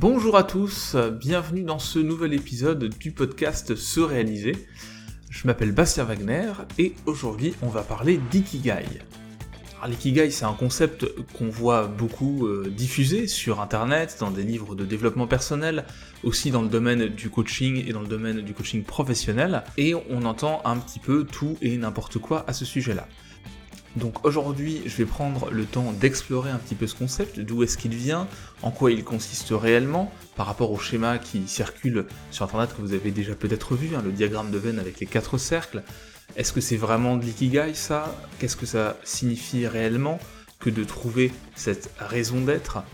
Bonjour à tous, bienvenue dans ce nouvel épisode du podcast Se réaliser. Je m'appelle Bastien Wagner et aujourd'hui on va parler d'ikigai. L'ikigai c'est un concept qu'on voit beaucoup euh, diffusé sur internet, dans des livres de développement personnel, aussi dans le domaine du coaching et dans le domaine du coaching professionnel, et on entend un petit peu tout et n'importe quoi à ce sujet-là. Donc aujourd'hui, je vais prendre le temps d'explorer un petit peu ce concept, d'où est-ce qu'il vient, en quoi il consiste réellement, par rapport au schéma qui circule sur internet que vous avez déjà peut-être vu, hein, le diagramme de Venn avec les quatre cercles. Est-ce que c'est vraiment de l'ikigai ça? Qu'est-ce que ça signifie réellement que de trouver cette raison d'être?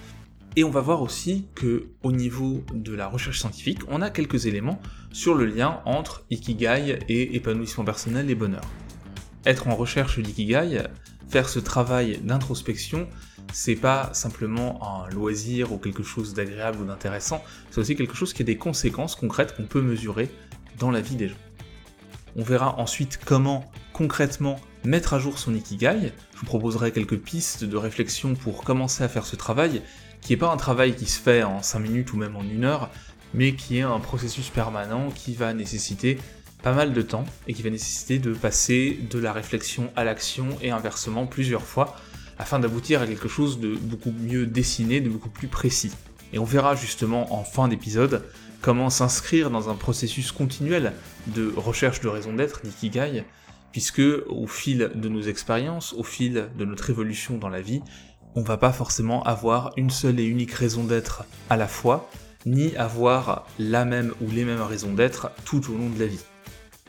Et on va voir aussi que au niveau de la recherche scientifique, on a quelques éléments sur le lien entre ikigai et épanouissement personnel et bonheur être en recherche d'ikigai, faire ce travail d'introspection, c'est pas simplement un loisir ou quelque chose d'agréable ou d'intéressant, c'est aussi quelque chose qui a des conséquences concrètes qu'on peut mesurer dans la vie des gens. On verra ensuite comment concrètement mettre à jour son ikigai. Je vous proposerai quelques pistes de réflexion pour commencer à faire ce travail, qui n'est pas un travail qui se fait en 5 minutes ou même en une heure, mais qui est un processus permanent qui va nécessiter pas mal de temps et qui va nécessiter de passer de la réflexion à l'action et inversement plusieurs fois afin d'aboutir à quelque chose de beaucoup mieux dessiné, de beaucoup plus précis. Et on verra justement en fin d'épisode comment s'inscrire dans un processus continuel de recherche de raison d'être, d'ikigai, puisque au fil de nos expériences, au fil de notre évolution dans la vie, on va pas forcément avoir une seule et unique raison d'être à la fois, ni avoir la même ou les mêmes raisons d'être tout au long de la vie.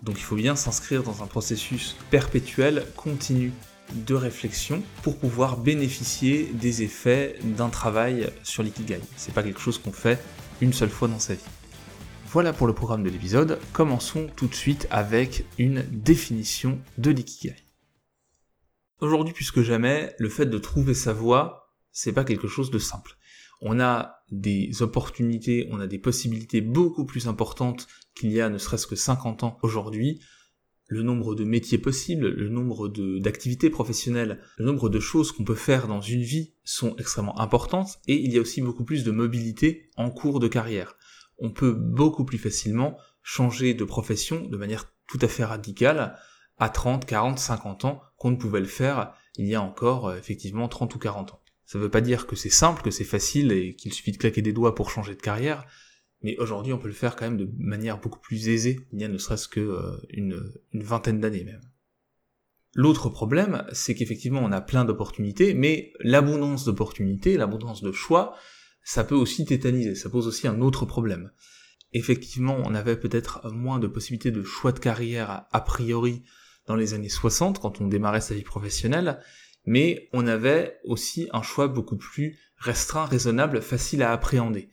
Donc il faut bien s'inscrire dans un processus perpétuel, continu de réflexion pour pouvoir bénéficier des effets d'un travail sur l'ikigai. C'est pas quelque chose qu'on fait une seule fois dans sa vie. Voilà pour le programme de l'épisode. Commençons tout de suite avec une définition de l'ikigai. Aujourd'hui plus que jamais, le fait de trouver sa voie, c'est pas quelque chose de simple. On a des opportunités, on a des possibilités beaucoup plus importantes qu'il y a ne serait-ce que 50 ans aujourd'hui, le nombre de métiers possibles, le nombre d'activités professionnelles, le nombre de choses qu'on peut faire dans une vie sont extrêmement importantes et il y a aussi beaucoup plus de mobilité en cours de carrière. On peut beaucoup plus facilement changer de profession de manière tout à fait radicale à 30, 40, 50 ans qu'on ne pouvait le faire il y a encore euh, effectivement 30 ou 40 ans. Ça ne veut pas dire que c'est simple, que c'est facile et qu'il suffit de claquer des doigts pour changer de carrière, mais aujourd'hui on peut le faire quand même de manière beaucoup plus aisée, il y a ne serait-ce que euh, une, vingtaine d'années même. L'autre problème, c'est qu'effectivement on a plein d'opportunités, mais l'abondance d'opportunités, l'abondance de choix, ça peut aussi tétaniser, ça pose aussi un autre problème. Effectivement, on avait peut-être moins de possibilités de choix de carrière a priori dans les années 60 quand on démarrait sa vie professionnelle, mais on avait aussi un choix beaucoup plus restreint, raisonnable, facile à appréhender.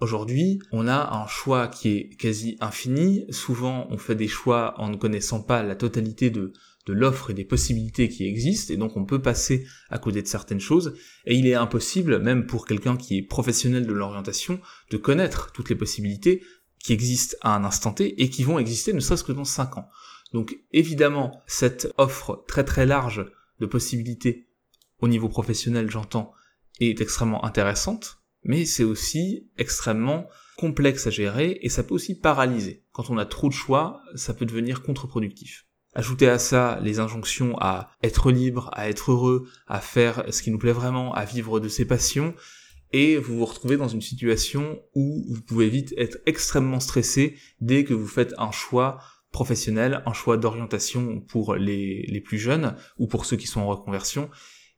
Aujourd'hui, on a un choix qui est quasi infini. Souvent, on fait des choix en ne connaissant pas la totalité de, de l'offre et des possibilités qui existent, et donc on peut passer à côté de certaines choses, et il est impossible, même pour quelqu'un qui est professionnel de l'orientation, de connaître toutes les possibilités qui existent à un instant T et qui vont exister ne serait-ce que dans 5 ans. Donc évidemment, cette offre très très large de possibilités au niveau professionnel, j'entends, est extrêmement intéressante, mais c'est aussi extrêmement complexe à gérer et ça peut aussi paralyser. Quand on a trop de choix, ça peut devenir contre-productif. Ajoutez à ça les injonctions à être libre, à être heureux, à faire ce qui nous plaît vraiment, à vivre de ses passions, et vous vous retrouvez dans une situation où vous pouvez vite être extrêmement stressé dès que vous faites un choix professionnel, un choix d'orientation pour les, les plus jeunes ou pour ceux qui sont en reconversion,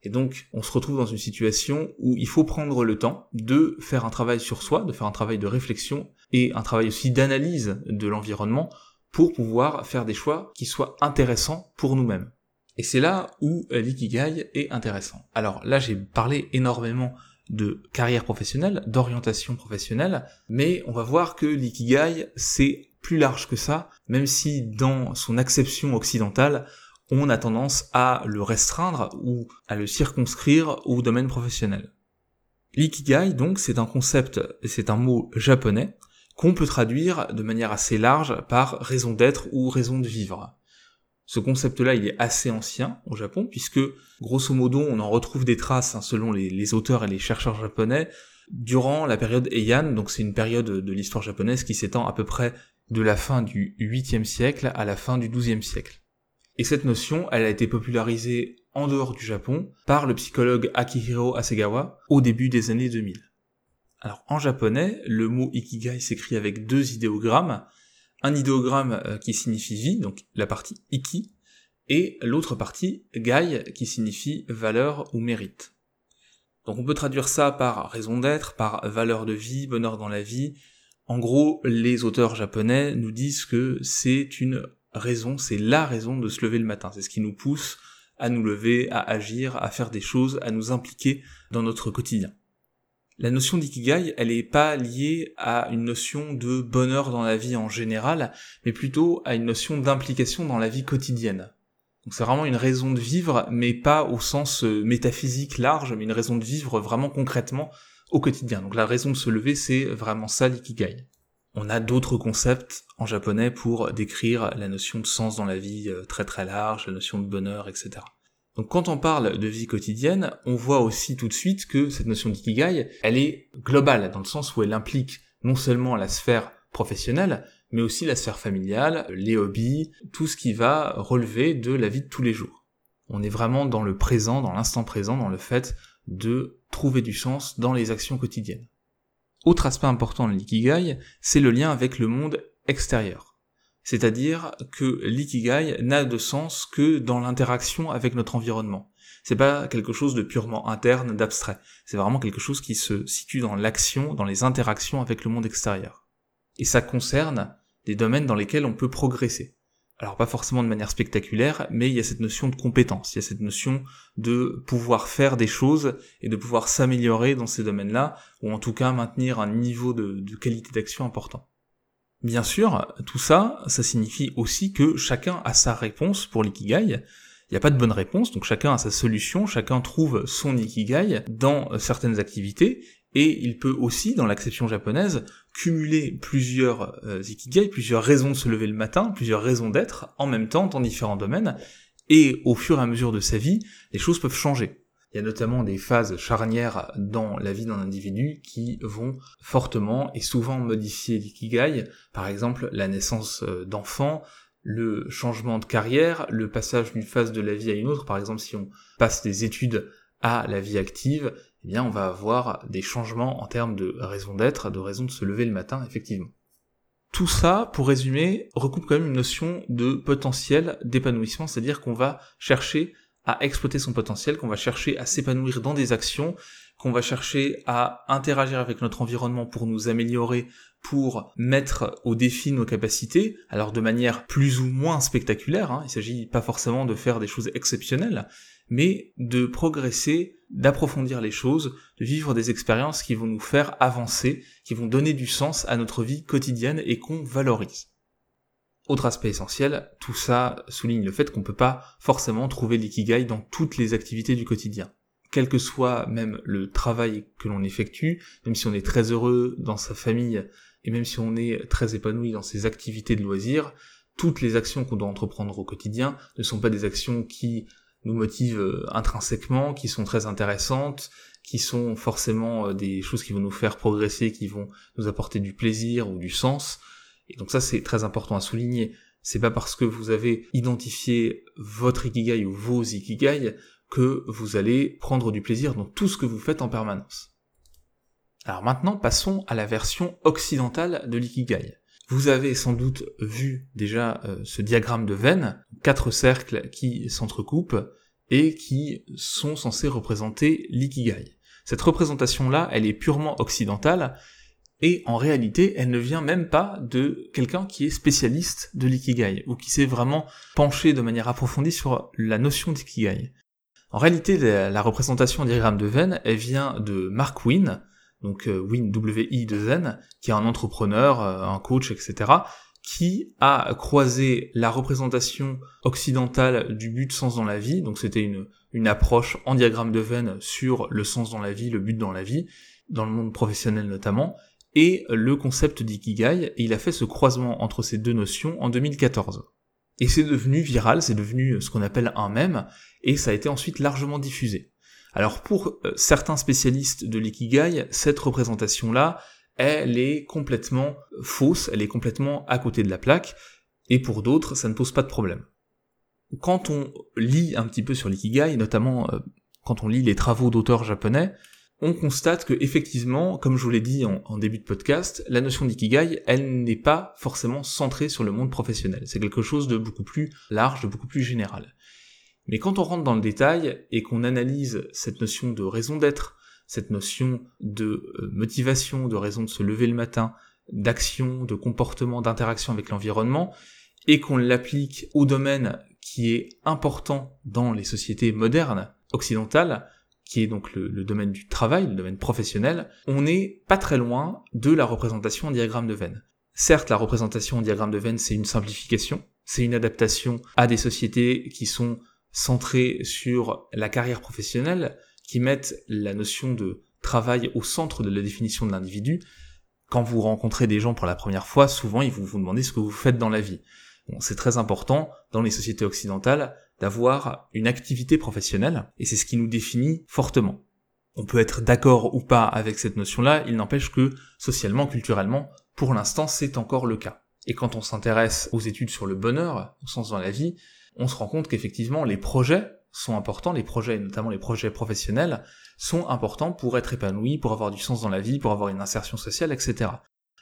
et donc, on se retrouve dans une situation où il faut prendre le temps de faire un travail sur soi, de faire un travail de réflexion et un travail aussi d'analyse de l'environnement pour pouvoir faire des choix qui soient intéressants pour nous-mêmes. Et c'est là où l'ikigai est intéressant. Alors là, j'ai parlé énormément de carrière professionnelle, d'orientation professionnelle, mais on va voir que l'ikigai, c'est plus large que ça, même si dans son acception occidentale, on a tendance à le restreindre ou à le circonscrire au domaine professionnel. L'ikigai, donc, c'est un concept, c'est un mot japonais, qu'on peut traduire de manière assez large par raison d'être ou raison de vivre. Ce concept-là, il est assez ancien au Japon, puisque, grosso modo, on en retrouve des traces, hein, selon les, auteurs et les chercheurs japonais, durant la période Heian, donc c'est une période de l'histoire japonaise qui s'étend à peu près de la fin du 8e siècle à la fin du 12e siècle. Et cette notion, elle a été popularisée en dehors du Japon par le psychologue Akihiro Hasegawa au début des années 2000. Alors en japonais, le mot ikigai s'écrit avec deux idéogrammes, un idéogramme euh, qui signifie vie, donc la partie iki, et l'autre partie gai qui signifie valeur ou mérite. Donc on peut traduire ça par raison d'être, par valeur de vie, bonheur dans la vie. En gros, les auteurs japonais nous disent que c'est une raison, c'est la raison de se lever le matin. C'est ce qui nous pousse à nous lever, à agir, à faire des choses, à nous impliquer dans notre quotidien. La notion d'ikigai, elle n'est pas liée à une notion de bonheur dans la vie en général, mais plutôt à une notion d'implication dans la vie quotidienne. Donc c'est vraiment une raison de vivre, mais pas au sens euh, métaphysique large, mais une raison de vivre vraiment concrètement au quotidien. Donc la raison de se lever, c'est vraiment ça l'ikigai. On a d'autres concepts en japonais pour décrire la notion de sens dans la vie euh, très très large, la notion de bonheur, etc. Donc quand on parle de vie quotidienne, on voit aussi tout de suite que cette notion d'ikigai, elle est globale, dans le sens où elle implique non seulement la sphère professionnelle, mais aussi la sphère familiale, les hobbies, tout ce qui va relever de la vie de tous les jours. On est vraiment dans le présent, dans l'instant présent, dans le fait de trouver du sens dans les actions quotidiennes. Autre aspect important de l'ikigai, c'est le lien avec le monde extérieur. C'est-à-dire que l'ikigai n'a de sens que dans l'interaction avec notre environnement. C'est pas quelque chose de purement interne, d'abstrait. C'est vraiment quelque chose qui se situe dans l'action, dans les interactions avec le monde extérieur. Et ça concerne des domaines dans lesquels on peut progresser. Alors pas forcément de manière spectaculaire, mais il y a cette notion de compétence, il y a cette notion de pouvoir faire des choses et de pouvoir s'améliorer dans ces domaines-là, ou en tout cas maintenir un niveau de, qualité d'action important. Bien sûr, tout ça, ça signifie aussi que chacun a sa réponse pour l'ikigai. Il n'y a pas de bonne réponse, donc chacun a sa solution, chacun trouve son ikigai dans certaines activités, et il peut aussi, dans l'acception japonaise, cumuler plusieurs euh, ikigai, plusieurs raisons de se lever le matin, plusieurs raisons d'être en même temps dans différents domaines, et au fur et à mesure de sa vie, les choses peuvent changer. Il y a notamment des phases charnières dans la vie d'un individu qui vont fortement et souvent modifier l'ikigai, par exemple la naissance euh, d'enfants, le changement de carrière, le passage d'une phase de la vie à une autre, par exemple si on passe des études à la vie active, eh bien on va avoir des changements en termes de raison d'être, de raison de se lever le matin, effectivement. Tout ça, pour résumer, recoupe quand même une notion de potentiel d'épanouissement, c'est-à-dire qu'on va chercher à exploiter son potentiel, qu'on va chercher à s'épanouir dans des actions, qu'on va chercher à interagir avec notre environnement pour nous améliorer, pour mettre au défi nos capacités, alors de manière plus ou moins spectaculaire, hein, il s'agit pas forcément de faire des choses exceptionnelles, mais de progresser, d'approfondir les choses, de vivre des expériences qui vont nous faire avancer, qui vont donner du sens à notre vie quotidienne et qu'on valorise. Autre aspect essentiel, tout ça souligne le fait qu'on peut pas forcément trouver l'ikigai dans toutes les activités du quotidien. Quel que soit même le travail que l'on effectue, même si on est très heureux dans sa famille et même si on est très épanoui dans ses activités de loisirs, toutes les actions qu'on doit entreprendre au quotidien ne sont pas des actions qui nous motivent euh, intrinsèquement, qui sont très intéressantes, qui sont forcément euh, des choses qui vont nous faire progresser, qui vont nous apporter du plaisir ou du sens. Et donc ça c'est très important à souligner. C'est pas parce que vous avez identifié votre ikigai ou vos ikigai que vous allez prendre du plaisir dans tout ce que vous faites en permanence. Alors maintenant passons à la version occidentale de l'ikigai. Vous avez sans doute vu déjà euh, ce diagramme de Venn, quatre cercles qui s'entrecoupent et qui sont censés représenter l'ikigai. Cette représentation-là, elle est purement occidentale, et en réalité, elle ne vient même pas de quelqu'un qui est spécialiste de l'ikigai, ou qui s'est vraiment penché de manière approfondie sur la notion d'ikigai. En réalité, la, représentation diagramme de Venn, elle vient de Mark Wynne, donc euh, Win W-I de Zen, qui est un entrepreneur, euh, un coach, etc., qui a croisé la représentation occidentale du but sens dans la vie, donc c'était une, une approche en diagramme de Venn sur le sens dans la vie, le but dans la vie, dans le monde professionnel notamment, et le concept d'ikigai, et il a fait ce croisement entre ces deux notions en 2014. Et c'est devenu viral, c'est devenu ce qu'on appelle un mème, et ça a été ensuite largement diffusé. Alors pour euh, certains spécialistes de l'ikigai, cette représentation-là, elle est complètement fausse, elle est complètement à côté de la plaque, et pour d'autres, ça ne pose pas de problème. Quand on lit un petit peu sur l'ikigai, notamment euh, quand on lit les travaux d'auteurs japonais, on constate que effectivement, comme je vous l'ai dit en, en, début de podcast, la notion d'ikigai, elle n'est pas forcément centrée sur le monde professionnel. C'est quelque chose de beaucoup plus large, de beaucoup plus général. Mais quand on rentre dans le détail et qu'on analyse cette notion de raison d'être, cette notion de euh, motivation, de raison de se lever le matin, d'action, de comportement, d'interaction avec l'environnement, et qu'on l'applique au domaine qui est important dans les sociétés modernes occidentales, qui est donc le, domaine du travail, le domaine professionnel, on n'est pas très loin de la représentation en diagramme de Venn. Certes, la représentation en diagramme de Venn, c'est une simplification, c'est une adaptation à des sociétés qui sont centrées sur la carrière professionnelle, qui mettent la notion de travail au centre de la définition de l'individu. Quand vous rencontrez des gens pour la première fois, souvent ils vous demander ce que vous faites dans la vie. Bon, c'est très important dans les sociétés occidentales d'avoir une activité professionnelle, et c'est ce qui nous définit fortement. On peut être d'accord ou pas avec cette notion-là, il n'empêche que socialement, culturellement, pour l'instant, c'est encore le cas. Et quand on s'intéresse aux études sur le bonheur, au sens dans la vie, on se rend compte qu'effectivement, les projets sont importants, les projets, notamment les projets professionnels, sont importants pour être épanouis, pour avoir du sens dans la vie, pour avoir une insertion sociale, etc.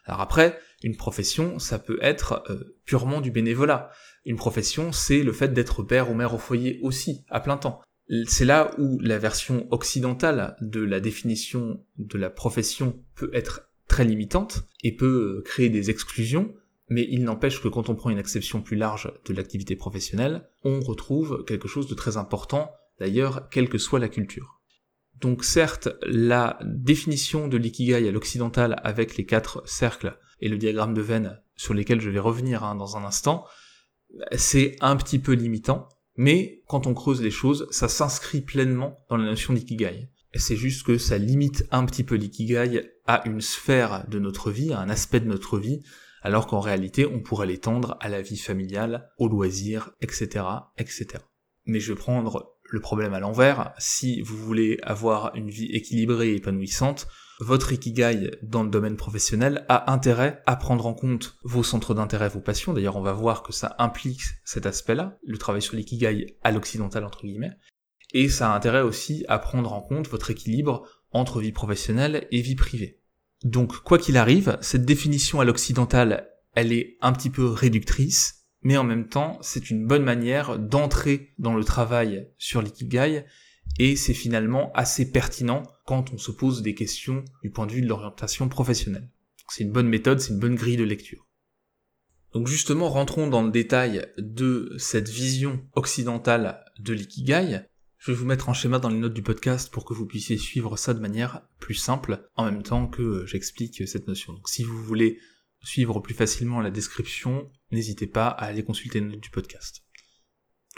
Alors après, une profession, ça peut être euh, purement du bénévolat. Une profession, c'est le fait d'être père ou mère au foyer aussi, à plein temps. C'est là où la version occidentale de la définition de la profession peut être très limitante et peut euh, créer des exclusions, mais il n'empêche que quand on prend une acception plus large de l'activité professionnelle, on retrouve quelque chose de très important, d'ailleurs, quelle que soit la culture. Donc certes, la définition de l'ikigai à l'occidental avec les quatre cercles et le diagramme de Venn sur lesquels je vais revenir hein, dans un instant, c'est un petit peu limitant, mais quand on creuse les choses, ça s'inscrit pleinement dans la notion d'ikigai. C'est juste que ça limite un petit peu l'ikigai à une sphère de notre vie, à un aspect de notre vie, alors qu'en réalité on pourrait l'étendre à la vie familiale, aux loisirs, etc., etc. Mais je vais prendre le problème à l'envers, si vous voulez avoir une vie équilibrée et épanouissante, votre ikigai dans le domaine professionnel a intérêt à prendre en compte vos centres d'intérêt, vos passions. D'ailleurs, on va voir que ça implique cet aspect-là, le travail sur l'ikigai à l'occidental entre guillemets. Et ça a intérêt aussi à prendre en compte votre équilibre entre vie professionnelle et vie privée. Donc, quoi qu'il arrive, cette définition à l'occidental, elle est un petit peu réductrice, mais en même temps, c'est une bonne manière d'entrer dans le travail sur l'ikigai, et c'est finalement assez pertinent quand on se pose des questions du point de vue de l'orientation professionnelle. C'est une bonne méthode, c'est une bonne grille de lecture. Donc justement, rentrons dans le détail de cette vision occidentale de l'ikigai. Je vais vous mettre en schéma dans les notes du podcast pour que vous puissiez suivre ça de manière plus simple en même temps que j'explique cette notion. Donc si vous voulez suivre plus facilement la description, n'hésitez pas à aller consulter les notes du podcast.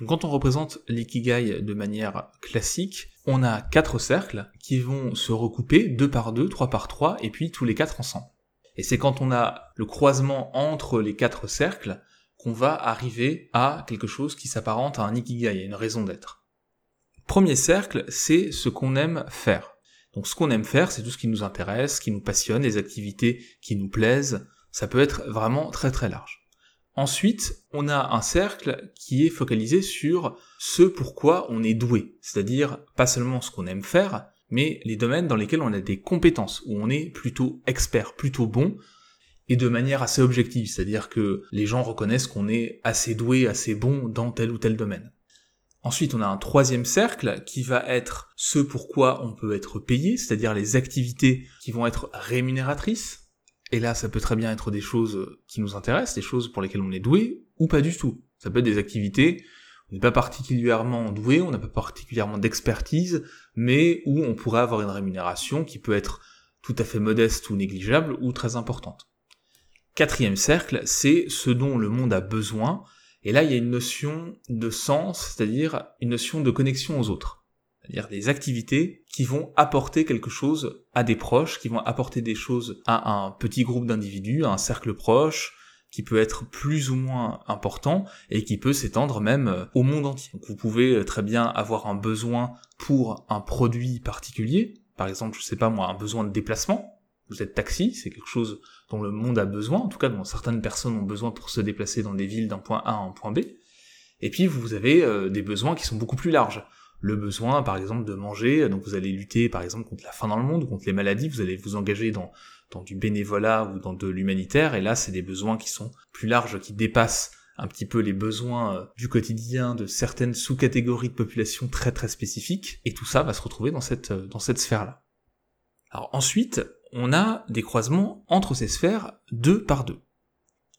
Donc quand on représente l'ikigai de manière classique, on a quatre cercles qui vont se recouper deux par deux, trois par trois, et puis tous les quatre ensemble. Et c'est quand on a le croisement entre les quatre cercles qu'on va arriver à quelque chose qui s'apparente à un ikigai, à une raison d'être. Premier cercle, c'est ce qu'on aime faire. Donc ce qu'on aime faire, c'est tout ce qui nous intéresse, qui nous passionne, les activités qui nous plaisent. Ça peut être vraiment très très large. Ensuite, on a un cercle qui est focalisé sur ce pourquoi on est doué, c'est-à-dire pas seulement ce qu'on aime faire, mais les domaines dans lesquels on a des compétences, où on est plutôt expert, plutôt bon, et de manière assez objective, c'est-à-dire que les gens reconnaissent qu'on est assez doué, assez bon dans tel ou tel domaine. Ensuite, on a un troisième cercle qui va être ce pourquoi on peut être payé, c'est-à-dire les activités qui vont être rémunératrices. Et là, ça peut très bien être des choses qui nous intéressent, des choses pour lesquelles on est doué, ou pas du tout. Ça peut être des activités où on n'est pas particulièrement doué, on n'a pas particulièrement d'expertise, mais où on pourrait avoir une rémunération qui peut être tout à fait modeste ou négligeable, ou très importante. Quatrième cercle, c'est ce dont le monde a besoin, et là, il y a une notion de sens, c'est-à-dire une notion de connexion aux autres. C'est-à-dire des activités qui vont apporter quelque chose à des proches, qui vont apporter des choses à un petit groupe d'individus, à un cercle proche, qui peut être plus ou moins important et qui peut s'étendre même euh, au monde entier. Donc vous pouvez euh, très bien avoir un besoin pour un produit particulier, par exemple, je sais pas moi, un besoin de déplacement. Vous êtes taxi, c'est quelque chose dont le monde a besoin, en tout cas dont certaines personnes ont besoin pour se déplacer dans des villes d'un point A à un point B. Et puis vous avez euh, des besoins qui sont beaucoup plus larges. Le besoin, par exemple, de manger, donc vous allez lutter, par exemple, contre la faim dans le monde, contre les maladies, vous allez vous engager dans, du bénévolat ou dans de l'humanitaire, et là, c'est des besoins qui sont plus larges, qui dépassent un petit peu les besoins euh, du quotidien de certaines sous-catégories de population très très spécifiques, et tout ça va se retrouver dans cette, euh, dans cette sphère-là. Alors ensuite, on a des croisements entre ces sphères deux par deux.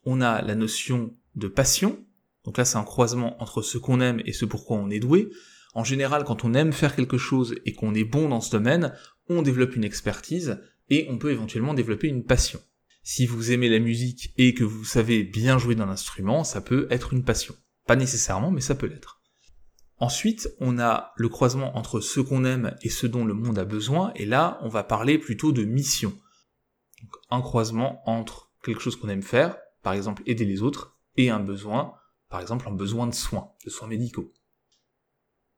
On a la notion de passion, donc là c'est un croisement entre ce qu'on aime et ce pourquoi on est doué. En général, quand on aime faire quelque chose et qu'on est bon dans ce domaine, on développe une expertise et on peut éventuellement développer une passion. Si vous aimez la musique et que vous savez bien jouer d'un instrument, ça peut être une passion. Pas nécessairement, mais ça peut l'être. Ensuite, on a le croisement entre ce qu'on aime et ce dont le monde a besoin, et là, on va parler plutôt de mission. Donc, un croisement entre quelque chose qu'on aime faire, par exemple aider les autres, et un besoin, par exemple un besoin de soins, de soins médicaux.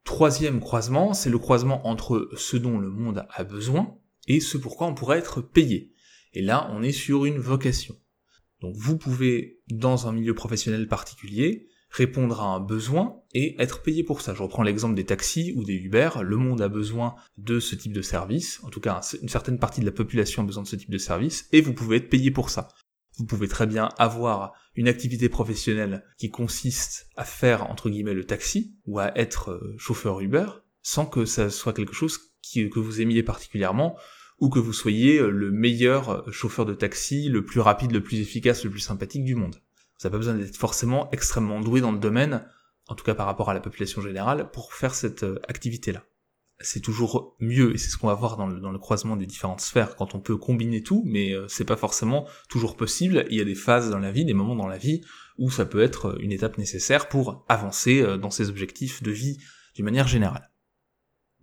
Troisième croisement, c'est le croisement entre ce dont le monde a besoin et ce pourquoi on pourrait être payé. Et là, on est sur une vocation. Donc vous pouvez, dans un milieu professionnel particulier, répondre à un besoin et être payé pour ça. Je reprends l'exemple des taxis ou des Uber. Le monde a besoin de ce type de service. En tout cas, une certaine partie de la population a besoin de ce type de service et vous pouvez être payé pour ça. Vous pouvez très bien avoir une activité professionnelle qui consiste à faire, entre guillemets, le taxi ou à être euh, chauffeur Uber sans que ça soit quelque chose que vous aimiez particulièrement ou que vous soyez euh, le meilleur euh, chauffeur de taxi, le plus rapide, le plus efficace, le plus sympathique du monde. Vous n'avez pas besoin d'être forcément extrêmement doué dans le domaine, en tout cas par rapport à la population générale, pour faire cette activité-là c'est toujours mieux, et c'est ce qu'on va voir dans le, croisement des différentes sphères, quand on peut combiner tout, mais euh, c'est pas forcément toujours possible. Il y a des phases dans la vie, des moments dans la vie, où ça peut être une étape nécessaire pour avancer euh, dans ses objectifs de vie d'une manière générale.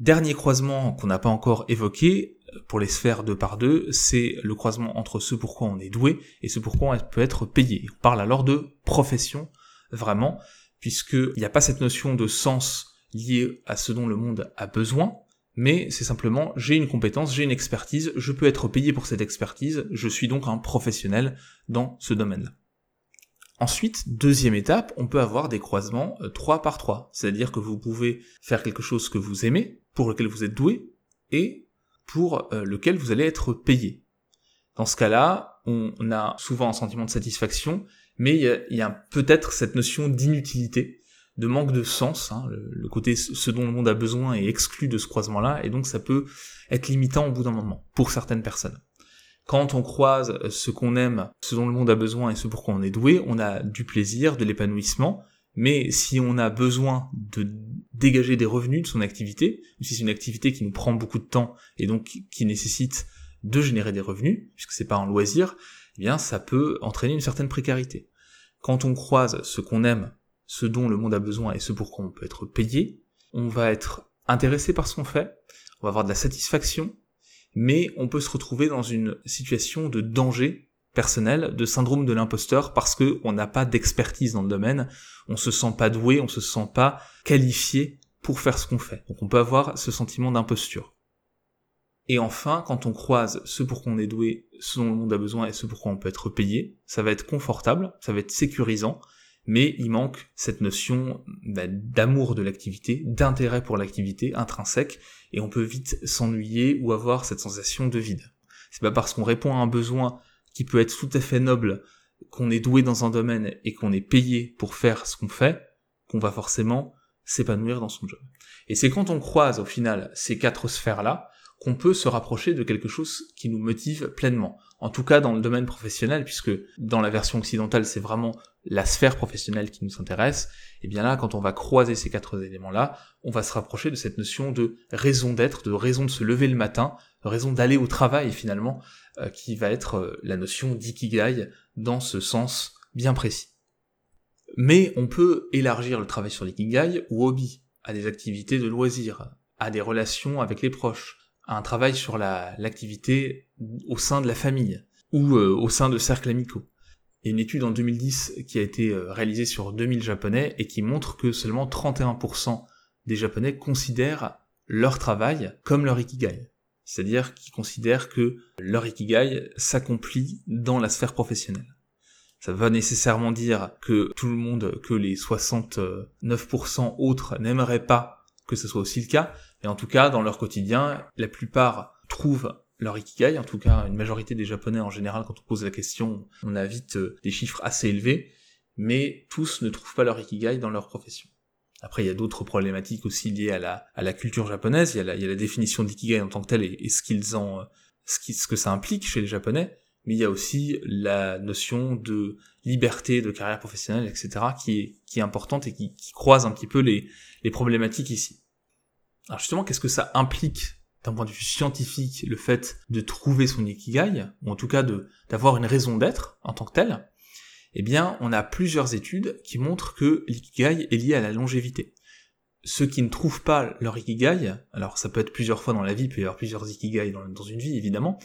Dernier croisement qu'on n'a pas encore évoqué, euh, pour les sphères deux par deux, c'est le croisement entre ce pourquoi on est doué et ce pourquoi on peut être payé. On parle alors de profession, vraiment, puisqu'il n'y a pas cette notion de sens lié à ce dont le monde a besoin, mais c'est simplement j'ai une compétence, j'ai une expertise, je peux être payé pour cette expertise, je suis donc un professionnel dans ce domaine-là. Ensuite, deuxième étape, on peut avoir des croisements 3 euh, par 3, c'est-à-dire que vous pouvez faire quelque chose que vous aimez, pour lequel vous êtes doué, et pour euh, lequel vous allez être payé. Dans ce cas-là, on a souvent un sentiment de satisfaction, mais il y a peut-être cette notion d'inutilité de manque de sens. Hein, le, côté ce dont le monde a besoin est exclu de ce croisement-là, et donc ça peut être limitant au bout d'un moment pour certaines personnes. Quand on croise ce qu'on aime, ce dont le monde a besoin et ce pour quoi on est doué, on a du plaisir, de l'épanouissement, mais si on a besoin de dégager des revenus de son activité, ou si c'est une activité qui nous prend beaucoup de temps et donc qui nécessite de générer des revenus, puisque c'est pas un loisir, eh bien ça peut entraîner une certaine précarité. Quand on croise ce qu'on aime ce dont le monde a besoin et ce pour quoi on peut être payé, on va être intéressé par ce qu'on fait, on va avoir de la satisfaction, mais on peut se retrouver dans une situation de danger personnel, de syndrome de l'imposteur, parce que on n'a pas d'expertise dans le domaine, on se sent pas doué, on se sent pas qualifié pour faire ce qu'on fait. Donc on peut avoir ce sentiment d'imposture. Et enfin, quand on croise ce pour quoi on est doué, ce dont le a besoin et ce pour quoi on peut être payé, ça va être confortable, ça va être sécurisant, mais il manque cette notion bah, d'amour de l'activité, d'intérêt pour l'activité intrinsèque, et on peut vite s'ennuyer ou avoir cette sensation de vide. C'est pas parce qu'on répond à un besoin qui peut être tout à fait noble, qu'on est doué dans un domaine et qu'on est payé pour faire ce qu'on fait, qu'on va forcément s'épanouir dans son job. Et c'est quand on croise au final ces quatre sphères-là qu'on peut se rapprocher de quelque chose qui nous motive pleinement. En tout cas dans le domaine professionnel, puisque dans la version occidentale c'est vraiment la sphère professionnelle qui nous intéresse, et bien là, quand on va croiser ces quatre éléments-là, on va se rapprocher de cette notion de raison d'être, de raison de se lever le matin, raison d'aller au travail finalement, euh, qui va être euh, la notion d'ikigai dans ce sens bien précis. Mais on peut élargir le travail sur l'ikigai au hobby, à des activités de loisirs, à des relations avec les proches, à un travail sur l'activité au sein de la famille, ou euh, au sein de cercles amicaux. Il y a une étude en 2010 qui a été réalisée sur 2000 japonais et qui montre que seulement 31% des japonais considèrent leur travail comme leur ikigai. C'est-à-dire qu'ils considèrent que leur ikigai s'accomplit dans la sphère professionnelle. Ça va nécessairement dire que tout le monde, que les 69% autres n'aimeraient pas que ce soit aussi le cas, mais en tout cas, dans leur quotidien, la plupart trouvent leur ikigai, en tout cas une majorité des japonais en général, quand on pose la question, on a vite euh, des chiffres assez élevés, mais tous ne trouvent pas leur ikigai dans leur profession. Après, il y a d'autres problématiques aussi liées à la, culture japonaise, il y a la, définition d'ikigai en tant que tel et, ce qu'ils en, ce, que ça implique chez les japonais, mais il y a aussi la notion de liberté de carrière professionnelle, etc., qui est, importante et qui, croise un petit peu les, problématiques ici. Alors justement, qu'est-ce que ça implique d'un point de vue scientifique le fait de trouver son ikigai, ou en tout cas d'avoir une raison d'être en tant que tel, eh bien, on a plusieurs études qui montrent que l'ikigai est lié à la longévité. Ceux qui ne trouvent pas leur ikigai, alors ça peut être plusieurs fois dans la vie, il peut y avoir plusieurs ikigai dans, une vie évidemment,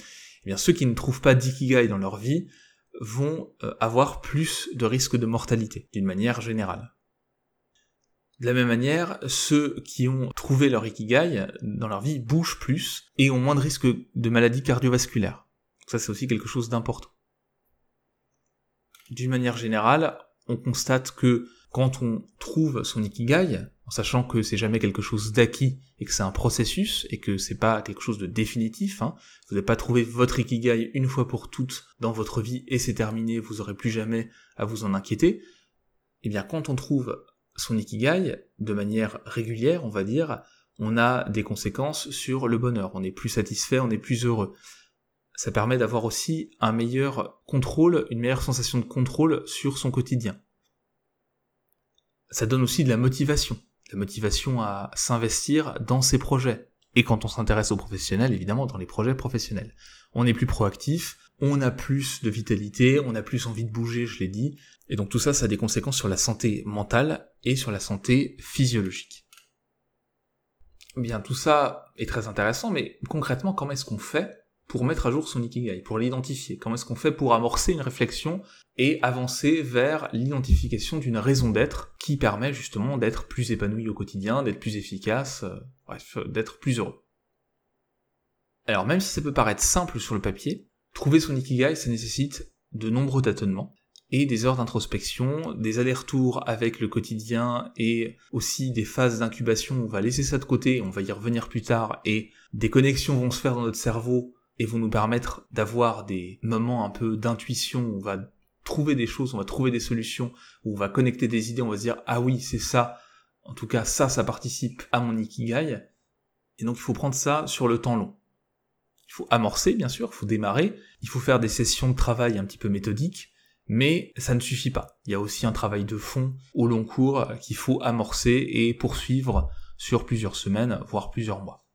eh bien ceux qui ne trouvent pas d'ikigai dans leur vie vont euh, avoir plus de risques de mortalité, d'une manière générale. De la même manière, ceux qui ont trouvé leur ikigai dans leur vie bougent plus et ont moins de risques de maladies cardiovasculaires. Ça, c'est aussi quelque chose d'important. D'une manière générale, on constate que quand on trouve son ikigai, en sachant que c'est jamais quelque chose d'acquis et que c'est un processus et que c'est pas quelque chose de définitif, hein, vous n'avez pas trouvé votre ikigai une fois pour toutes dans votre vie et c'est terminé, vous aurez plus jamais à vous en inquiéter. Eh bien, quand on trouve son ikigai, de manière régulière, on va dire, on a des conséquences sur le bonheur. On est plus satisfait, on est plus heureux. Ça permet d'avoir aussi un meilleur contrôle, une meilleure sensation de contrôle sur son quotidien. Ça donne aussi de la motivation, la motivation à s'investir dans ses projets. Et quand on s'intéresse aux professionnels, évidemment, dans les projets professionnels. On est plus proactif, on a plus de vitalité, on a plus envie de bouger, je l'ai dit, et donc tout ça, ça a des conséquences sur la santé mentale et sur la santé physiologique. Bien, tout ça est très intéressant, mais concrètement, comment est-ce qu'on fait pour mettre à jour son ikigai, pour l'identifier. Comment est-ce qu'on fait pour amorcer une réflexion et avancer vers l'identification d'une raison d'être qui permet justement d'être plus épanoui au quotidien, d'être plus efficace, euh, bref, d'être plus heureux. Alors même si ça peut paraître simple sur le papier, trouver son ikigai, ça nécessite de nombreux tâtonnements, et des heures d'introspection, des allers-retours avec le quotidien et aussi des phases d'incubation, on va laisser ça de côté, on va y revenir plus tard et des connexions vont se faire dans notre cerveau et vont nous permettre d'avoir des moments un peu d'intuition, on va trouver des choses, on va trouver des solutions, où on va connecter des idées, on va se dire ah oui c'est ça, en tout cas ça ça participe à mon ikigai, et donc il faut prendre ça sur le temps long. Il faut amorcer bien sûr, il faut démarrer, il faut faire des sessions de travail un petit peu méthodiques, mais ça ne suffit pas. Il y a aussi un travail de fond au long cours qu'il faut amorcer et poursuivre sur plusieurs semaines, voire plusieurs mois.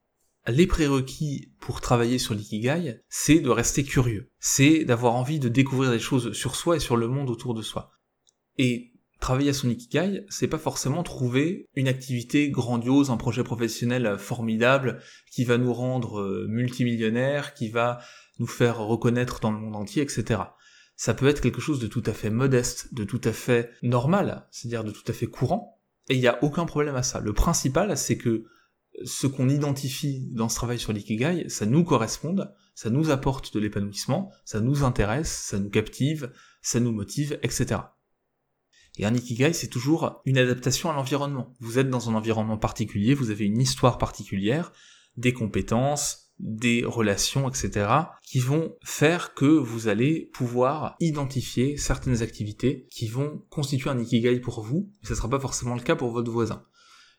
Les prérequis pour travailler sur l'ikigai, c'est de rester curieux. C'est d'avoir envie de découvrir des choses sur soi et sur le monde autour de soi. Et travailler à son ikigai, c'est pas forcément trouver une activité grandiose, un projet professionnel formidable qui va nous rendre euh, multimillionnaires, qui va nous faire reconnaître dans le monde entier, etc ça peut être quelque chose de tout à fait modeste, de tout à fait normal, c'est-à-dire de tout à fait courant, et il n'y a aucun problème à ça. Le principal, c'est que ce qu'on identifie dans ce travail sur l'ikigai, ça nous corresponde, ça nous apporte de l'épanouissement, ça nous intéresse, ça nous captive, ça nous motive, etc. Et un ikigai, c'est toujours une adaptation à l'environnement. Vous êtes dans un environnement particulier, vous avez une histoire particulière, des compétences, des relations, etc., qui vont faire que vous allez pouvoir identifier certaines activités qui vont constituer un ikigai pour vous, et ce ne sera pas forcément le cas pour votre voisin.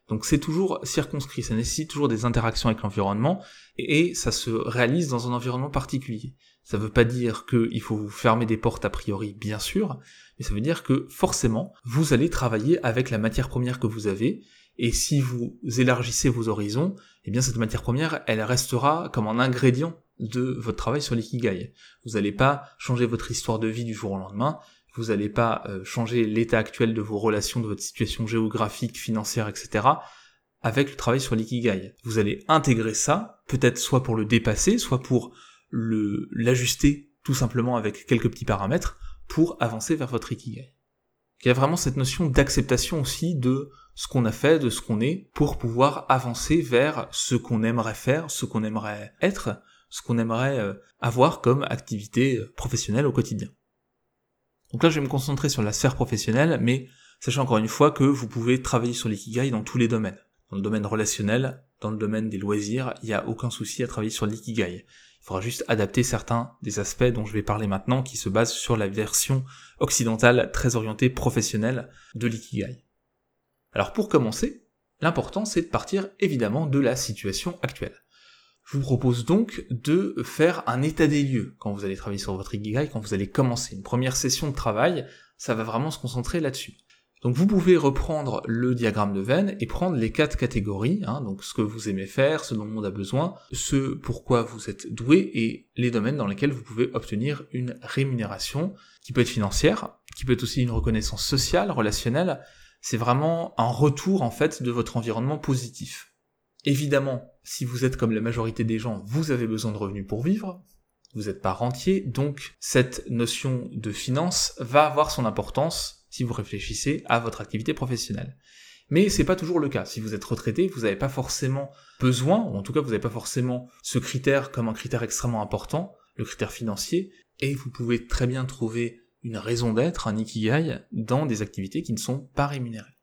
Donc c'est toujours circonscrit, ça nécessite toujours des interactions avec l'environnement, et ça se réalise dans un environnement particulier. Ça ne veut pas dire qu'il faut vous fermer des portes a priori, bien sûr, mais ça veut dire que forcément, vous allez travailler avec la matière première que vous avez, et si vous élargissez vos horizons, eh bien cette matière première, elle restera comme un ingrédient de votre travail sur l'ikigai. Vous n'allez pas changer votre histoire de vie du jour au lendemain, vous n'allez pas euh, changer l'état actuel de vos relations, de votre situation géographique, financière, etc. avec le travail sur l'ikigai. Vous allez intégrer ça, peut-être soit pour le dépasser, soit pour l'ajuster tout simplement avec quelques petits paramètres, pour avancer vers votre ikigai. Il y a vraiment cette notion d'acceptation aussi de ce qu'on a fait, de ce qu'on est, pour pouvoir avancer vers ce qu'on aimerait faire, ce qu'on aimerait être, ce qu'on aimerait euh, avoir comme activité euh, professionnelle au quotidien. Donc là, je vais me concentrer sur la sphère professionnelle, mais sachez encore une fois que vous pouvez travailler sur l'ikigai dans tous les domaines. Dans le domaine relationnel, dans le domaine des loisirs, il n'y a aucun souci à travailler sur l'ikigai. Il faudra juste adapter certains des aspects dont je vais parler maintenant qui se basent sur la version occidentale très orientée professionnelle de l'ikigai. Alors pour commencer, l'important c'est de partir évidemment de la situation actuelle. Je vous propose donc de faire un état des lieux quand vous allez travailler sur votre ikigai, quand vous allez commencer une première session de travail, ça va vraiment se concentrer là-dessus. Donc vous pouvez reprendre le diagramme de Venn et prendre les quatre catégories, hein, donc ce que vous aimez faire, ce dont le monde a besoin, ce pourquoi vous êtes doué et les domaines dans lesquels vous pouvez obtenir une rémunération qui peut être financière, qui peut être aussi une reconnaissance sociale, relationnelle. C'est vraiment un retour en fait de votre environnement positif. Évidemment, si vous êtes comme la majorité des gens, vous avez besoin de revenus pour vivre, vous n'êtes pas rentier, donc cette notion de finance va avoir son importance si vous réfléchissez à votre activité professionnelle. Mais c'est pas toujours le cas. Si vous êtes retraité, vous n'avez pas forcément besoin, ou en tout cas vous n'avez pas forcément ce critère comme un critère extrêmement important, le critère financier, et vous pouvez très bien trouver une raison d'être, un ikigai, dans des activités qui ne sont pas rémunérées.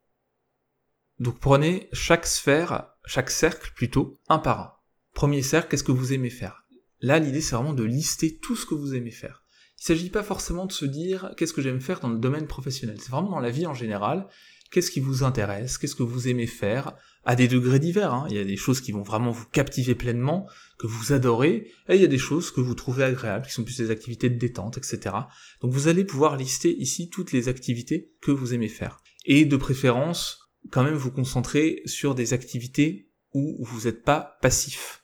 Donc prenez chaque sphère, chaque cercle plutôt, un par un. Premier cercle, qu'est-ce que vous aimez faire? Là, l'idée c'est vraiment de lister tout ce que vous aimez faire. Il s'agit pas forcément de se dire qu'est-ce que j'aime faire dans le domaine professionnel? C'est vraiment dans la vie en général. Qu'est-ce qui vous intéresse? Qu'est-ce que vous aimez faire? À des degrés divers. Hein. Il y a des choses qui vont vraiment vous captiver pleinement, que vous adorez, et il y a des choses que vous trouvez agréables, qui sont plus des activités de détente, etc. Donc vous allez pouvoir lister ici toutes les activités que vous aimez faire. Et de préférence, quand même vous concentrer sur des activités où vous n'êtes pas passif,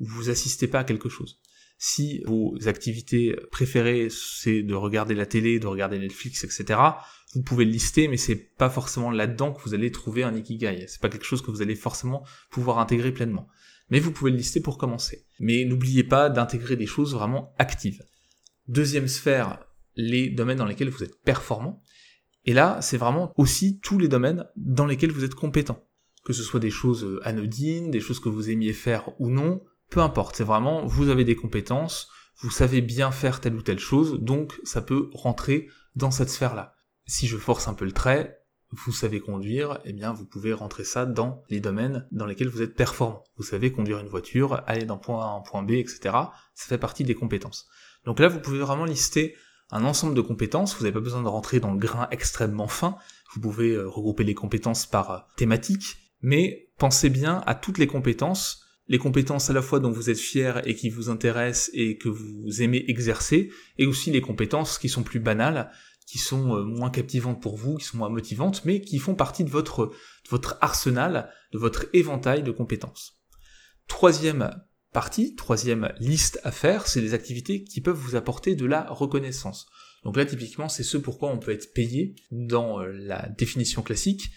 où vous assistez pas à quelque chose. Si vos activités préférées, c'est de regarder la télé, de regarder Netflix, etc., vous pouvez le lister, mais c'est pas forcément là-dedans que vous allez trouver un ikigai. C'est pas quelque chose que vous allez forcément pouvoir intégrer pleinement. Mais vous pouvez le lister pour commencer. Mais n'oubliez pas d'intégrer des choses vraiment actives. Deuxième sphère, les domaines dans lesquels vous êtes performant. Et là, c'est vraiment aussi tous les domaines dans lesquels vous êtes compétent. Que ce soit des choses anodines, des choses que vous aimiez faire ou non, peu importe, c'est vraiment, vous avez des compétences, vous savez bien faire telle ou telle chose, donc ça peut rentrer dans cette sphère-là. Si je force un peu le trait, vous savez conduire, eh bien vous pouvez rentrer ça dans les domaines dans lesquels vous êtes performant. Vous savez conduire une voiture, aller d'un point A à un point B, etc. Ça fait partie des compétences. Donc là, vous pouvez vraiment lister un ensemble de compétences, vous n'avez pas besoin de rentrer dans le grain extrêmement fin, vous pouvez euh, regrouper les compétences par euh, thématique, mais pensez bien à toutes les compétences les compétences à la fois dont vous êtes fier et qui vous intéressent et que vous aimez exercer, et aussi les compétences qui sont plus banales, qui sont euh, moins captivantes pour vous, qui sont moins motivantes, mais qui font partie de votre, de votre arsenal, de votre éventail de compétences. Troisième partie, troisième liste à faire, c'est les activités qui peuvent vous apporter de la reconnaissance. Donc là, typiquement, c'est ce pourquoi on peut être payé dans euh, la définition classique,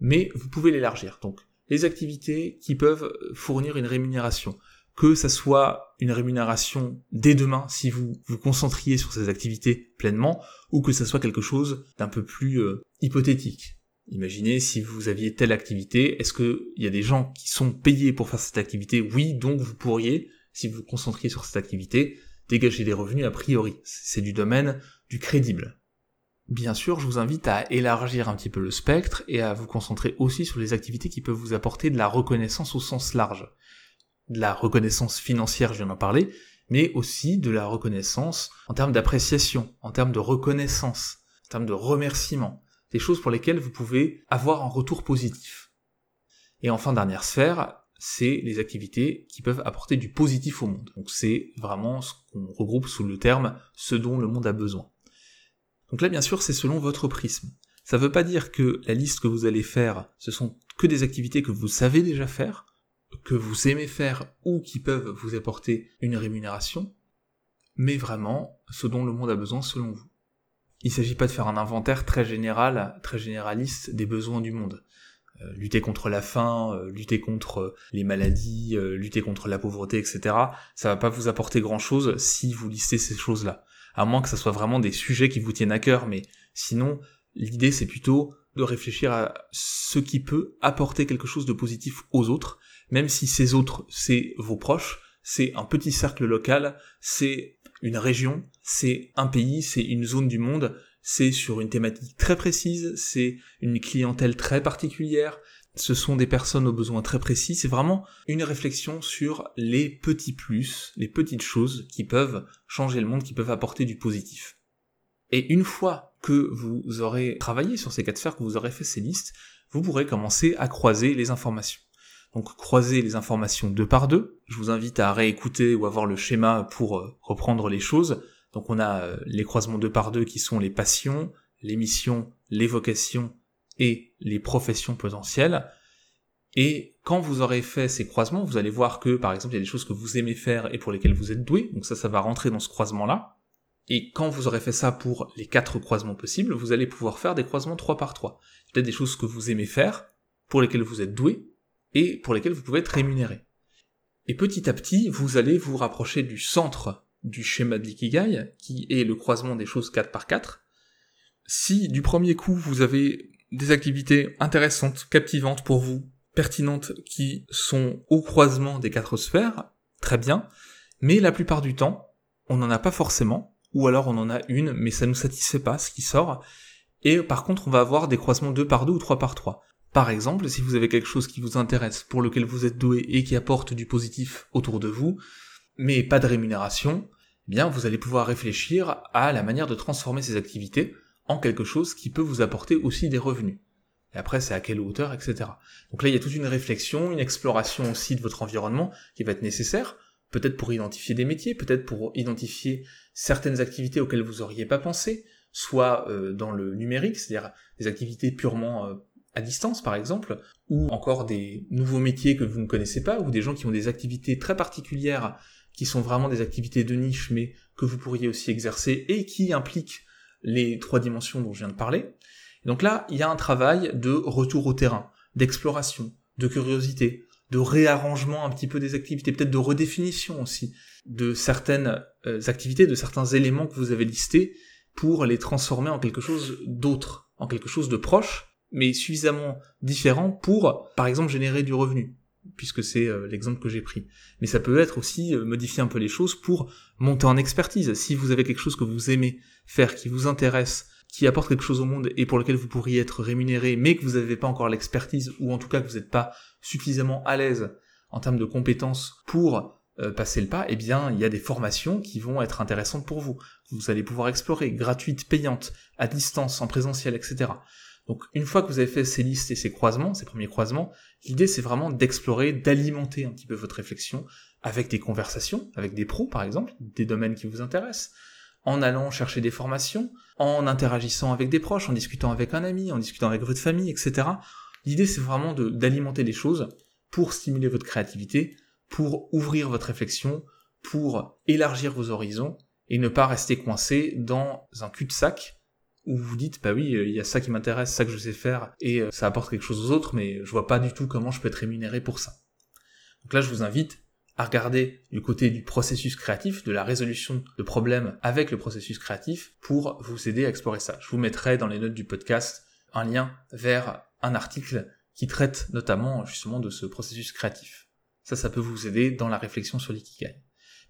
mais vous pouvez l'élargir. Donc, les activités qui peuvent fournir une rémunération. Que ça soit une rémunération dès demain si vous vous concentriez sur ces activités pleinement, ou que ça soit quelque chose d'un peu plus euh, hypothétique. Imaginez si vous aviez telle activité, est-ce qu'il y a des gens qui sont payés pour faire cette activité? Oui, donc vous pourriez, si vous vous concentriez sur cette activité, dégager des revenus a priori. C'est du domaine du crédible. Bien sûr, je vous invite à élargir un petit peu le spectre et à vous concentrer aussi sur les activités qui peuvent vous apporter de la reconnaissance au sens large. De la reconnaissance financière, je viens d'en parler, mais aussi de la reconnaissance en termes d'appréciation, en termes de reconnaissance, en termes de remerciement, choses pour lesquelles vous pouvez avoir un retour positif. Et enfin, dernière sphère, c'est les activités qui peuvent apporter du positif au monde. Donc c'est vraiment ce qu'on regroupe sous le terme ce dont le monde a besoin. Donc là, bien sûr, c'est selon votre prisme. Ça ne veut pas dire que la liste que vous allez faire, ce sont que des activités que vous savez déjà faire, que vous aimez faire ou qui peuvent vous apporter une rémunération, mais vraiment ce dont le monde a besoin selon vous. Il ne s'agit pas de faire un inventaire très général, très généraliste des besoins du monde. Euh, lutter contre la faim, euh, lutter contre les maladies, euh, lutter contre la pauvreté, etc. Ça va pas vous apporter grand chose si vous listez ces choses-là. à moins que ce soit vraiment des sujets qui vous tiennent à cœur, mais sinon, l'idée c'est plutôt de réfléchir à ce qui peut apporter quelque chose de positif aux autres, même si ces autres, c'est vos proches, c'est un petit cercle local, c'est une région, c'est un pays, c'est une zone du monde, c'est sur une thématique très précise, c'est une clientèle très particulière, ce sont des personnes aux besoins très précis, c'est vraiment une réflexion sur les petits plus, les petites choses qui peuvent changer le monde, qui peuvent apporter du positif. Et une fois que vous aurez travaillé sur ces quatre sphères, que vous aurez fait ces listes, vous pourrez commencer à croiser les informations. Donc croiser les informations deux par deux. Je vous invite à réécouter ou à voir le schéma pour euh, reprendre les choses. Donc on a euh, les croisements deux par deux qui sont les passions, les missions, les vocations et les professions potentielles. Et quand vous aurez fait ces croisements, vous allez voir que, par exemple, il y a des choses que vous aimez faire et pour lesquelles vous êtes doué, donc ça, ça va rentrer dans ce croisement-là. Et quand vous aurez fait ça pour les quatre croisements possibles, vous allez pouvoir faire des croisements trois par trois. Peut-être des choses que vous aimez faire, pour lesquelles vous êtes doué, et pour lesquelles vous pouvez être rémunéré. Et petit à petit, vous allez vous rapprocher du centre du schéma de l'ikigai, qui est le croisement des choses 4 par 4. Si du premier coup vous avez des activités intéressantes, captivantes pour vous, pertinentes, qui sont au croisement des quatre sphères, très bien, mais la plupart du temps, on n'en a pas forcément, ou alors on en a une, mais ça nous satisfait pas ce qui sort, et par contre on va avoir des croisements 2 par 2 ou 3 par 3. Par exemple, si vous avez quelque chose qui vous intéresse, pour lequel vous êtes doué et qui apporte du positif autour de vous, mais pas de rémunération, eh bien vous allez pouvoir réfléchir à la manière de transformer ces activités en quelque chose qui peut vous apporter aussi des revenus. Et après, c'est à quelle hauteur, etc. Donc là, il y a toute une réflexion, une exploration aussi de votre environnement qui va être nécessaire, peut-être pour identifier des métiers, peut-être pour identifier certaines activités auxquelles vous auriez pas pensé, soit euh, dans le numérique, c'est-à-dire des activités purement euh, à distance par exemple, ou encore des nouveaux métiers que vous ne connaissez pas, ou des gens qui ont des activités très particulières qui sont vraiment des activités de niche mais que vous pourriez aussi exercer et qui impliquent les trois dimensions dont je viens de parler. donc là, il y a un travail de retour au terrain, d'exploration, de curiosité, de réarrangement un petit peu des activités, peut-être de redéfinition aussi de certaines euh, activités, de certains éléments que vous avez listés pour les transformer en quelque chose d'autre, en quelque chose de proche, mais suffisamment différent pour, par exemple, générer du revenu puisque c'est euh, l'exemple que j'ai pris. Mais ça peut être aussi euh, modifier un peu les choses pour monter en expertise. Si vous avez quelque chose que vous aimez faire, qui vous intéresse, qui apporte quelque chose au monde et pour lequel vous pourriez être rémunéré, mais que vous n'avez pas encore l'expertise, ou en tout cas que vous n'êtes pas suffisamment à l'aise en termes de compétences pour euh, passer le pas, eh bien, il y a des formations qui vont être intéressantes pour vous. Vous allez pouvoir explorer, gratuites, payantes, à distance, en présentiel, etc. Donc une fois que vous avez fait ces listes et ces croisements, ces premiers croisements, l'idée c'est vraiment d'explorer, d'alimenter un petit peu votre réflexion avec des conversations, avec des pros par exemple, des domaines qui vous intéressent, en allant chercher des formations, en interagissant avec des proches, en discutant avec un ami, en discutant avec votre famille, etc. L'idée c'est vraiment d'alimenter les choses pour stimuler votre créativité, pour ouvrir votre réflexion, pour élargir vos horizons et ne pas rester coincé dans un cul-de-sac où vous dites bah oui il y a ça qui m'intéresse ça que je sais faire et euh, ça apporte quelque chose aux autres mais je vois pas du tout comment je peux être rémunéré pour ça donc là je vous invite à regarder du côté du processus créatif, de la résolution de problèmes avec le processus créatif pour vous aider à explorer ça. Je vous mettrai dans les notes du podcast un lien vers un article qui traite notamment justement de ce processus créatif. Ça, ça peut vous aider dans la réflexion sur l'ikigai.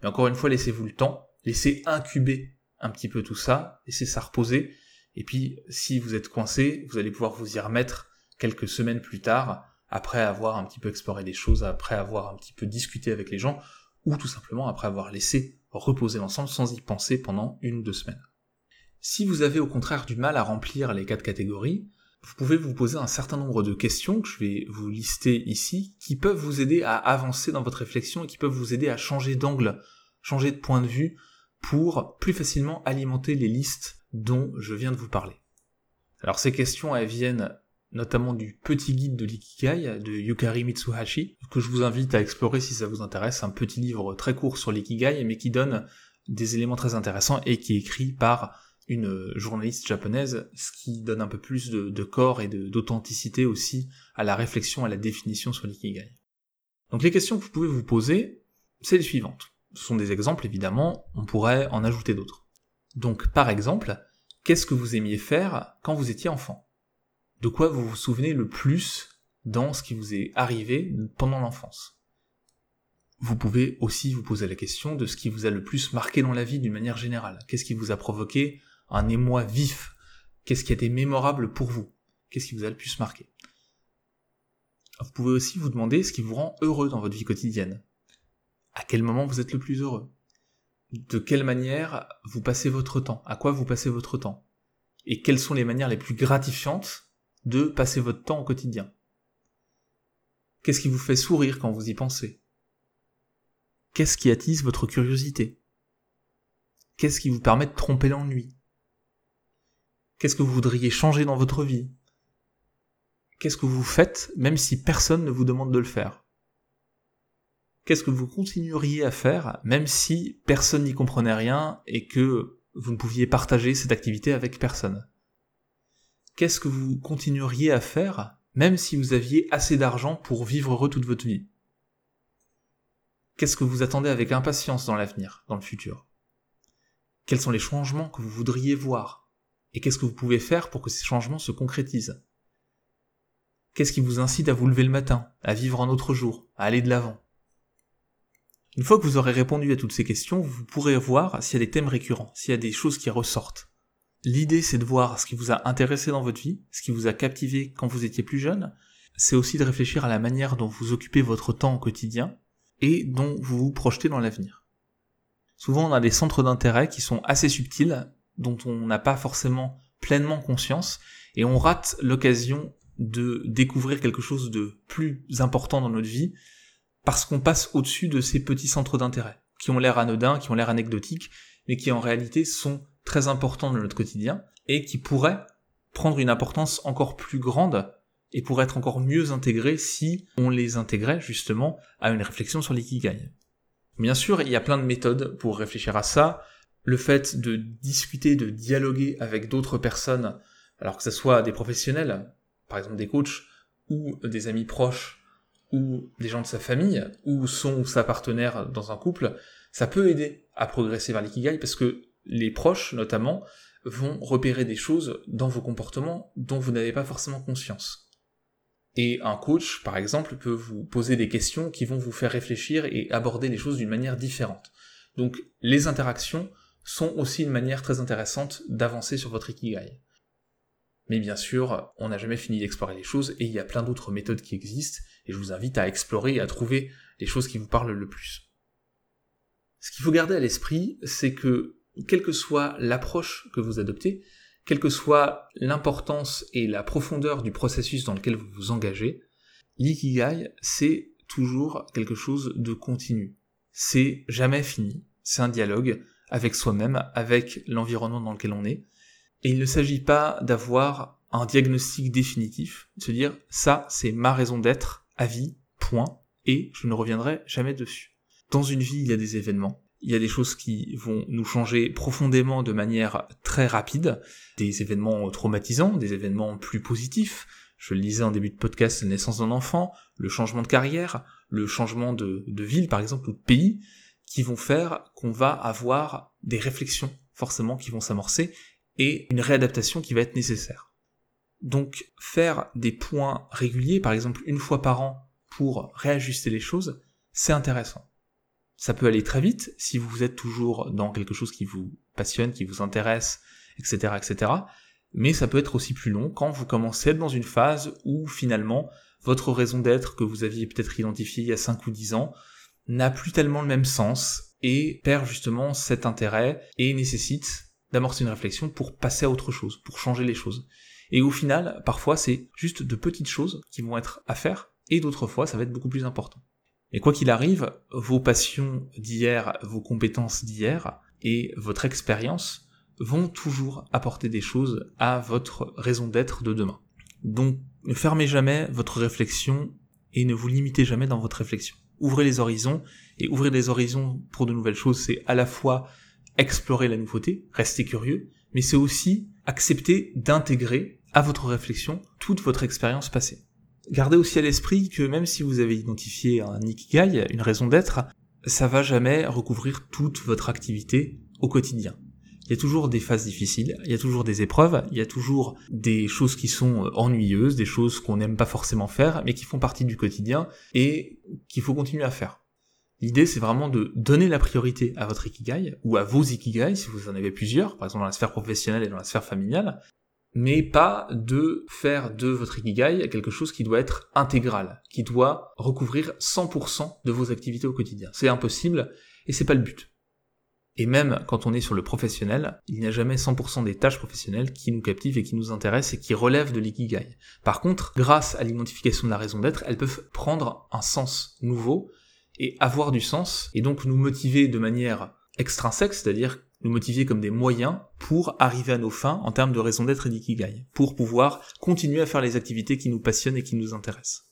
Mais encore une fois, laissez-vous le temps, laissez incuber un petit peu tout ça, laissez ça reposer, et puis, si vous êtes coincé, vous allez pouvoir vous y remettre quelques semaines plus tard, après avoir un petit peu exploré des choses, après avoir un petit peu discuté avec les gens, ou tout simplement après avoir laissé reposer l'ensemble sans y penser pendant une ou deux semaines. Si vous avez au contraire du mal à remplir les quatre catégories, vous pouvez vous poser un certain nombre de questions que je vais vous lister ici, qui peuvent vous aider à avancer dans votre réflexion et qui peuvent vous aider à changer d'angle, changer de point de vue, pour plus facilement alimenter les listes dont je viens de vous parler. Alors ces questions, elles viennent notamment du petit guide de l'ikigai de Yukari Mitsuhashi, que je vous invite à explorer si ça vous intéresse, un petit livre très court sur l'ikigai, mais qui donne des éléments très intéressants et qui est écrit par une journaliste japonaise, ce qui donne un peu plus de, corps et d'authenticité aussi à la réflexion, à la définition sur l'ikigai. Donc les questions que vous pouvez vous poser, c'est les suivantes. Ce sont des exemples évidemment, on pourrait en ajouter d'autres. Donc par exemple, qu'est-ce que vous aimiez faire quand vous étiez enfant? De quoi vous vous souvenez le plus dans ce qui vous est arrivé pendant l'enfance? Vous pouvez aussi vous poser la question de ce qui vous a le plus marqué dans la vie d'une manière générale. Qu'est-ce qui vous a provoqué un émoi vif? Qu'est-ce qui a été mémorable pour vous? Qu'est-ce qui vous a le plus marqué? Vous pouvez aussi vous demander ce qui vous rend heureux dans votre vie quotidienne. À quel moment vous êtes le plus heureux? De quelle manière vous passez votre temps À quoi vous passez votre temps Et quelles sont les manières les plus gratifiantes de passer votre temps au quotidien. Qu'est-ce qui vous fait sourire quand vous y pensez? Qu'est-ce qui attise votre curiosité? Qu'est-ce qui vous permet de tromper l'ennui? Qu'est-ce que vous voudriez changer dans votre vie? Qu'est-ce que vous faites même si personne ne vous demande de le faire? Qu'est-ce que vous continueriez à faire même si personne n'y comprenait rien et que vous ne pouviez partager cette activité avec personne? Qu'est-ce que vous continueriez à faire même si vous aviez assez d'argent pour vivre heureux toute votre vie? Qu'est-ce que vous attendez avec impatience dans l'avenir, dans le futur? Quels sont les changements que vous voudriez voir? Et qu'est-ce que vous pouvez faire pour que ces changements se concrétisent? Qu'est-ce qui vous incite à vous lever le matin, à vivre un autre jour, à aller de l'avant? Une fois que vous aurez répondu à toutes ces questions, vous pourrez voir s'il y a des thèmes récurrents, s'il y a des choses qui ressortent. L'idée, c'est de voir ce qui vous a intéressé dans votre vie, ce qui vous a captivé quand vous étiez plus jeune. C'est aussi de réfléchir à la manière dont vous occupez votre temps au quotidien et dont vous vous projetez dans l'avenir. Souvent, on a des centres d'intérêt qui sont assez subtils, dont on n'a pas forcément pleinement conscience, et on rate l'occasion de découvrir quelque chose de plus important dans notre vie, parce qu'on passe au-dessus de ces petits centres d'intérêt, qui ont l'air anodins, qui ont l'air anecdotiques, mais qui en réalité sont très importants dans notre quotidien et qui pourraient prendre une importance encore plus grande et pourraient être encore mieux intégrés si on les intégrait justement à une réflexion sur l'ikigai. Bien sûr, il y a plein de méthodes pour réfléchir à ça. Le fait de discuter, de dialoguer avec d'autres personnes, alors que ce soit des professionnels, par exemple des coachs, ou des amis proches, ou des gens de sa famille, ou son ou sa partenaire dans un couple, ça peut aider à progresser vers l'ikigai parce que les proches notamment vont repérer des choses dans vos comportements dont vous n'avez pas forcément conscience. Et un coach, par exemple, peut vous poser des questions qui vont vous faire réfléchir et aborder les choses d'une manière différente. Donc les interactions sont aussi une manière très intéressante d'avancer sur votre ikigai. Mais bien sûr, on n'a jamais fini d'explorer les choses et il y a plein d'autres méthodes qui existent et je vous invite à explorer et à trouver les choses qui vous parlent le plus. Ce qu'il faut garder à l'esprit, c'est que quelle que soit l'approche que vous adoptez, quelle que soit l'importance et la profondeur du processus dans lequel vous vous engagez, l'ikigai, c'est toujours quelque chose de continu. C'est jamais fini. C'est un dialogue avec soi-même, avec l'environnement dans lequel on est. Et il ne s'agit pas d'avoir un diagnostic définitif, de se dire ça, c'est ma raison d'être à vie, point, et je ne reviendrai jamais dessus. Dans une vie, il y a des événements, il y a des choses qui vont nous changer profondément de manière très rapide, des événements traumatisants, des événements plus positifs. Je le disais en début de podcast, la naissance d'un enfant, le changement de carrière, le changement de, de ville par exemple ou de pays, qui vont faire qu'on va avoir des réflexions forcément qui vont s'amorcer et une réadaptation qui va être nécessaire. Donc faire des points réguliers, par exemple une fois par an, pour réajuster les choses, c'est intéressant. Ça peut aller très vite si vous êtes toujours dans quelque chose qui vous passionne, qui vous intéresse, etc., etc. Mais ça peut être aussi plus long quand vous commencez à être dans une phase où finalement votre raison d'être que vous aviez peut-être identifiée il y a 5 ou 10 ans n'a plus tellement le même sens et perd justement cet intérêt et nécessite d'amorcer une réflexion pour passer à autre chose, pour changer les choses. Et au final, parfois c'est juste de petites choses qui vont être à faire et d'autres fois ça va être beaucoup plus important. Et quoi qu'il arrive, vos passions d'hier, vos compétences d'hier et votre expérience vont toujours apporter des choses à votre raison d'être de demain. Donc ne fermez jamais votre réflexion et ne vous limitez jamais dans votre réflexion. Ouvrez les horizons, et ouvrir les horizons pour de nouvelles choses, c'est à la fois explorer la nouveauté, rester curieux, mais c'est aussi accepter d'intégrer à votre réflexion toute votre expérience passée. Gardez aussi à l'esprit que même si vous avez identifié un ikigai, une raison d'être, ça va jamais recouvrir toute votre activité au quotidien. il y a toujours des phases difficiles, il y a toujours des épreuves, il y a toujours des choses qui sont ennuyeuses, des choses qu'on n'aime pas forcément faire, mais qui font partie du quotidien et qu'il faut continuer à faire. L'idée, c'est vraiment de donner la priorité à votre ikigai, ou à vos ikigai, si vous en avez plusieurs, par exemple dans la sphère professionnelle et dans la sphère familiale, mais pas de faire de votre ikigai quelque chose qui doit être intégral, qui doit recouvrir 100% de vos activités au quotidien. C'est impossible, et c'est pas le but. Et même quand on est sur le professionnel, il n'y a jamais 100% des tâches professionnelles qui nous captivent et qui nous intéressent et qui relèvent de l'ikigai. Par contre, grâce à l'identification de la raison d'être, elles peuvent prendre un sens nouveau et avoir du sens, et donc nous motiver de manière extrinsèque, c'est-à-dire motiver comme des moyens pour arriver à nos fins en termes de raison d'être et d'ikigai, pour pouvoir continuer à faire les activités qui nous passionnent et qui nous intéressent.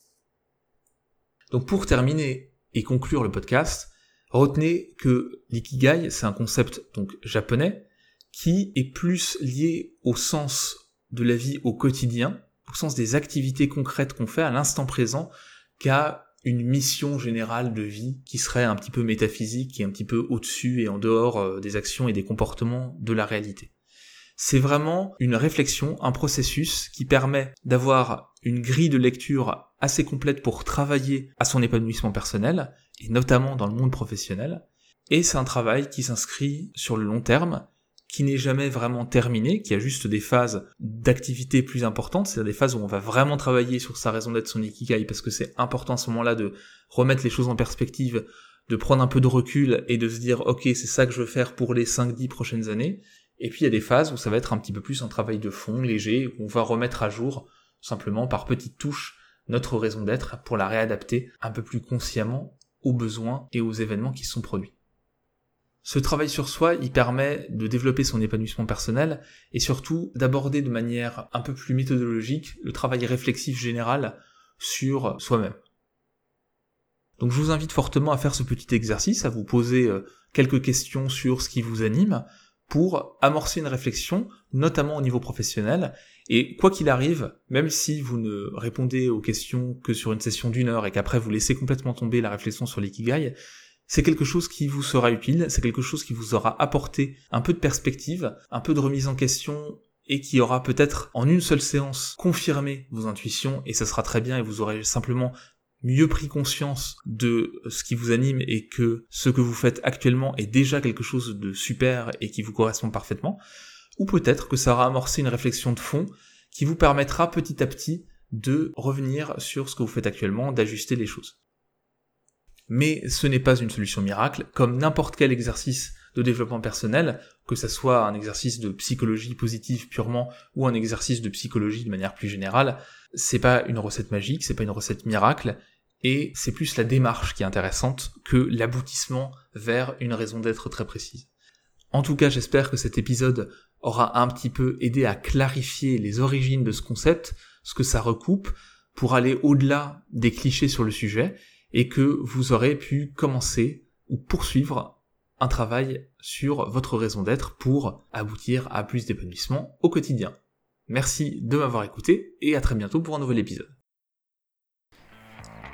Donc pour terminer et conclure le podcast, Retenez que l'ikigai, c'est un concept donc japonais qui est plus lié au sens de la vie au quotidien, au sens des activités concrètes qu'on fait à l'instant présent, qu'à une mission générale de vie qui serait un petit peu métaphysique, est un petit peu au-dessus et en dehors euh, des actions et des comportements de la réalité. C'est vraiment une réflexion, un processus qui permet d'avoir une grille de lecture assez complète pour travailler à son épanouissement personnel, et notamment dans le monde professionnel. Et c'est un travail qui s'inscrit sur le long terme, qui n'est jamais vraiment terminé, qui a juste des phases d'activité plus importantes, c'est-à-dire des phases où on va vraiment travailler sur sa raison d'être, son ikigai, parce que c'est important à ce moment-là de remettre les choses en perspective, de prendre un peu de recul et de se dire ok c'est ça que je veux faire pour les 5-10 prochaines années. Et puis il y a des phases où ça va être un petit peu plus un travail de fond, léger, où on va remettre à jour, simplement par petites touches, notre raison d'être pour la réadapter un peu plus consciemment aux besoins et aux événements qui sont produits. Ce travail sur soi, il permet de développer son épanouissement personnel et surtout d'aborder de manière un peu plus méthodologique le travail réflexif général sur soi-même. Donc je vous invite fortement à faire ce petit exercice, à vous poser euh, quelques questions sur ce qui vous anime pour amorcer une réflexion, notamment au niveau professionnel, et quoi qu'il arrive, même si vous ne répondez aux questions que sur une session d'une heure et qu'après vous laissez complètement tomber la réflexion sur l'ikigai, c'est quelque chose qui vous sera utile, c'est quelque chose qui vous aura apporté un peu de perspective, un peu de remise en question et qui aura peut-être en une seule séance confirmé vos intuitions et ça sera très bien et vous aurez simplement mieux pris conscience de ce qui vous anime et que ce que vous faites actuellement est déjà quelque chose de super et qui vous correspond parfaitement ou peut-être que ça aura amorcé une réflexion de fond qui vous permettra petit à petit de revenir sur ce que vous faites actuellement, d'ajuster les choses. Mais ce n'est pas une solution miracle, comme n'importe quel exercice de développement personnel, que ce soit un exercice de psychologie positive purement ou un exercice de psychologie de manière plus générale, c'est pas une recette magique, c'est pas une recette miracle, et c'est plus la démarche qui est intéressante que l'aboutissement vers une raison d'être très précise. En tout cas, j'espère que cet épisode aura un petit peu aidé à clarifier les origines de ce concept, ce que ça recoupe, pour aller au-delà des clichés sur le sujet, et que vous aurez pu commencer ou poursuivre un travail sur votre raison d'être pour aboutir à plus d'épanouissement au quotidien. Merci de m'avoir écouté et à très bientôt pour un nouvel épisode.